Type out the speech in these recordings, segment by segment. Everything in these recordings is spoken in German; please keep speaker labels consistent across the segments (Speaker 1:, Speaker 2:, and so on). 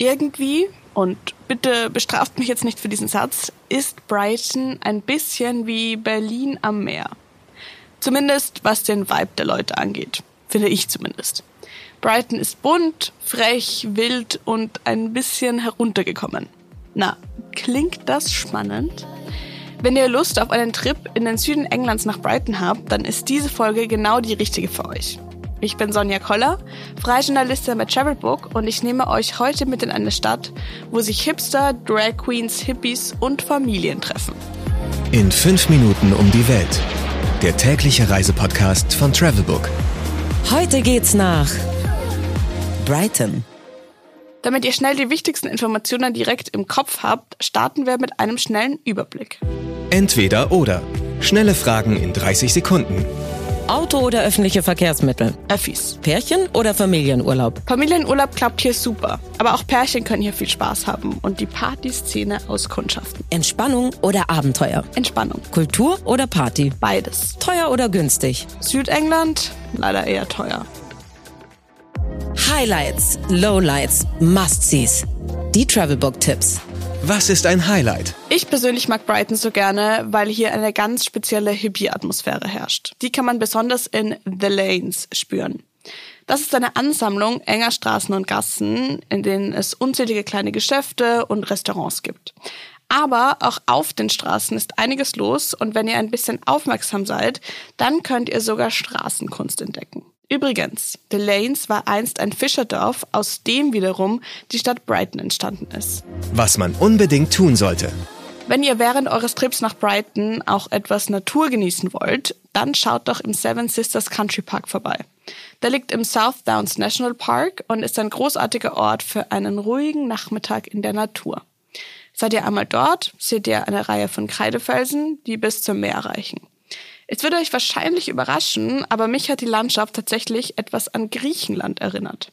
Speaker 1: Irgendwie, und bitte bestraft mich jetzt nicht für diesen Satz, ist Brighton ein bisschen wie Berlin am Meer. Zumindest was den Vibe der Leute angeht. Finde ich zumindest. Brighton ist bunt, frech, wild und ein bisschen heruntergekommen. Na, klingt das spannend? Wenn ihr Lust auf einen Trip in den Süden Englands nach Brighton habt, dann ist diese Folge genau die richtige für euch. Ich bin Sonja Koller, Freijournalistin bei Travelbook und ich nehme euch heute mit in eine Stadt, wo sich Hipster, Drag Queens, Hippies und Familien treffen.
Speaker 2: In fünf Minuten um die Welt. Der tägliche Reisepodcast von Travelbook.
Speaker 3: Heute geht's nach Brighton.
Speaker 1: Damit ihr schnell die wichtigsten Informationen direkt im Kopf habt, starten wir mit einem schnellen Überblick.
Speaker 2: Entweder oder. Schnelle Fragen in 30 Sekunden.
Speaker 3: Auto oder öffentliche Verkehrsmittel?
Speaker 1: Öffis.
Speaker 3: Pärchen oder Familienurlaub?
Speaker 1: Familienurlaub klappt hier super, aber auch Pärchen können hier viel Spaß haben und die Partyszene auskundschaften.
Speaker 3: Entspannung oder Abenteuer?
Speaker 1: Entspannung.
Speaker 3: Kultur oder Party?
Speaker 1: Beides.
Speaker 3: Teuer oder günstig?
Speaker 1: Südengland leider eher teuer.
Speaker 3: Highlights, Lowlights, Must-Sees. Die Travelbook-Tipps.
Speaker 2: Was ist ein Highlight?
Speaker 1: Ich persönlich mag Brighton so gerne, weil hier eine ganz spezielle Hippie-Atmosphäre herrscht. Die kann man besonders in The Lanes spüren. Das ist eine Ansammlung enger Straßen und Gassen, in denen es unzählige kleine Geschäfte und Restaurants gibt. Aber auch auf den Straßen ist einiges los und wenn ihr ein bisschen aufmerksam seid, dann könnt ihr sogar Straßenkunst entdecken. Übrigens, The Lanes war einst ein Fischerdorf, aus dem wiederum die Stadt Brighton entstanden ist.
Speaker 2: Was man unbedingt tun sollte.
Speaker 1: Wenn ihr während eures Trips nach Brighton auch etwas Natur genießen wollt, dann schaut doch im Seven Sisters Country Park vorbei. Der liegt im South Downs National Park und ist ein großartiger Ort für einen ruhigen Nachmittag in der Natur. Seid ihr einmal dort, seht ihr eine Reihe von Kreidefelsen, die bis zum Meer reichen. Es würde euch wahrscheinlich überraschen, aber mich hat die Landschaft tatsächlich etwas an Griechenland erinnert.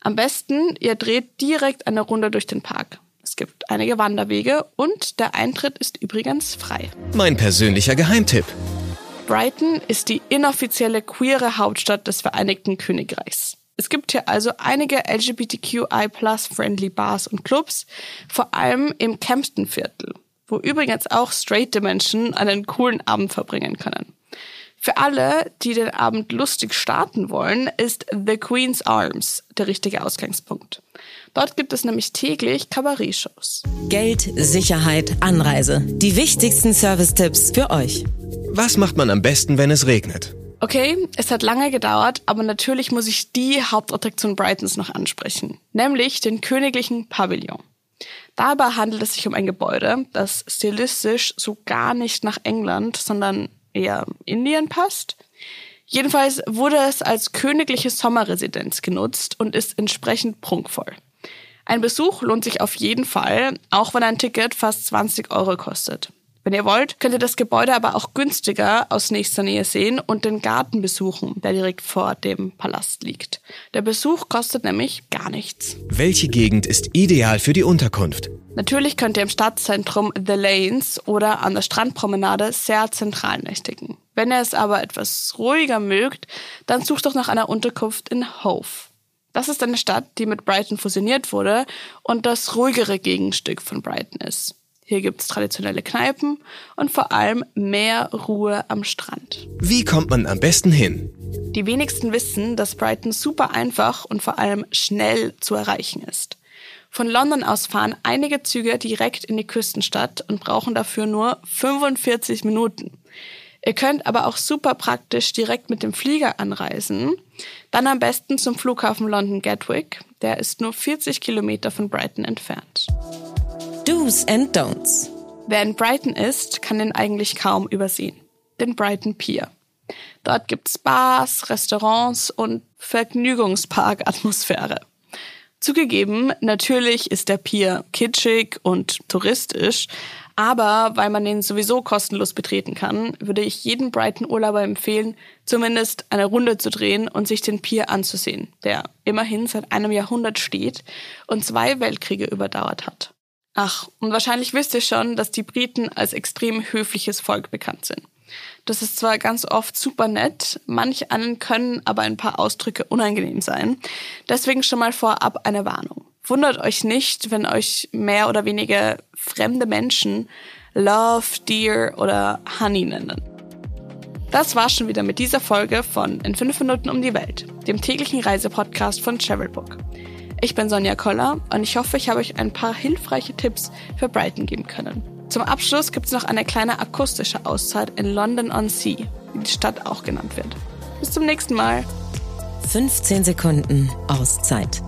Speaker 1: Am besten, ihr dreht direkt eine Runde durch den Park. Es gibt einige Wanderwege und der Eintritt ist übrigens frei.
Speaker 2: Mein persönlicher Geheimtipp.
Speaker 1: Brighton ist die inoffizielle queere Hauptstadt des Vereinigten Königreichs. Es gibt hier also einige LGBTQI-Plus-friendly Bars und Clubs, vor allem im Kempston-Viertel wo übrigens auch straighte Menschen einen coolen Abend verbringen können. Für alle, die den Abend lustig starten wollen, ist The Queen's Arms der richtige Ausgangspunkt. Dort gibt es nämlich täglich Kabarett-Shows.
Speaker 3: Geld, Sicherheit, Anreise. Die wichtigsten Service-Tipps für euch.
Speaker 2: Was macht man am besten, wenn es regnet?
Speaker 1: Okay, es hat lange gedauert, aber natürlich muss ich die Hauptattraktion Brightons noch ansprechen, nämlich den königlichen Pavillon. Dabei handelt es sich um ein Gebäude, das stilistisch so gar nicht nach England, sondern eher Indien passt. Jedenfalls wurde es als königliche Sommerresidenz genutzt und ist entsprechend prunkvoll. Ein Besuch lohnt sich auf jeden Fall, auch wenn ein Ticket fast 20 Euro kostet. Wenn ihr wollt, könnt ihr das Gebäude aber auch günstiger aus nächster Nähe sehen und den Garten besuchen, der direkt vor dem Palast liegt. Der Besuch kostet nämlich gar nichts.
Speaker 2: Welche Gegend ist ideal für die Unterkunft?
Speaker 1: Natürlich könnt ihr im Stadtzentrum The Lanes oder an der Strandpromenade sehr zentral nächtigen. Wenn ihr es aber etwas ruhiger mögt, dann sucht doch nach einer Unterkunft in Hove. Das ist eine Stadt, die mit Brighton fusioniert wurde und das ruhigere Gegenstück von Brighton ist. Hier gibt es traditionelle Kneipen und vor allem mehr Ruhe am Strand.
Speaker 2: Wie kommt man am besten hin?
Speaker 1: Die wenigsten wissen, dass Brighton super einfach und vor allem schnell zu erreichen ist. Von London aus fahren einige Züge direkt in die Küstenstadt und brauchen dafür nur 45 Minuten. Ihr könnt aber auch super praktisch direkt mit dem Flieger anreisen. Dann am besten zum Flughafen London Gatwick. Der ist nur 40 Kilometer von Brighton entfernt.
Speaker 3: Do's and Don'ts.
Speaker 1: Wer in Brighton ist, kann den eigentlich kaum übersehen. Den Brighton Pier. Dort gibt's Bars, Restaurants und Vergnügungspark-Atmosphäre. Zugegeben, natürlich ist der Pier kitschig und touristisch, aber weil man den sowieso kostenlos betreten kann, würde ich jedem Brighton-Urlauber empfehlen, zumindest eine Runde zu drehen und sich den Pier anzusehen, der immerhin seit einem Jahrhundert steht und zwei Weltkriege überdauert hat. Ach, und wahrscheinlich wisst ihr schon, dass die Briten als extrem höfliches Volk bekannt sind. Das ist zwar ganz oft super nett, manch einen können aber ein paar Ausdrücke unangenehm sein. Deswegen schon mal vorab eine Warnung. Wundert euch nicht, wenn euch mehr oder weniger fremde Menschen Love, Dear oder Honey nennen. Das war's schon wieder mit dieser Folge von In 5 Minuten um die Welt, dem täglichen Reisepodcast von Travelbook. Ich bin Sonja Koller und ich hoffe, ich habe euch ein paar hilfreiche Tipps für Brighton geben können. Zum Abschluss gibt es noch eine kleine akustische Auszeit in London on Sea, wie die Stadt auch genannt wird. Bis zum nächsten Mal.
Speaker 3: 15 Sekunden Auszeit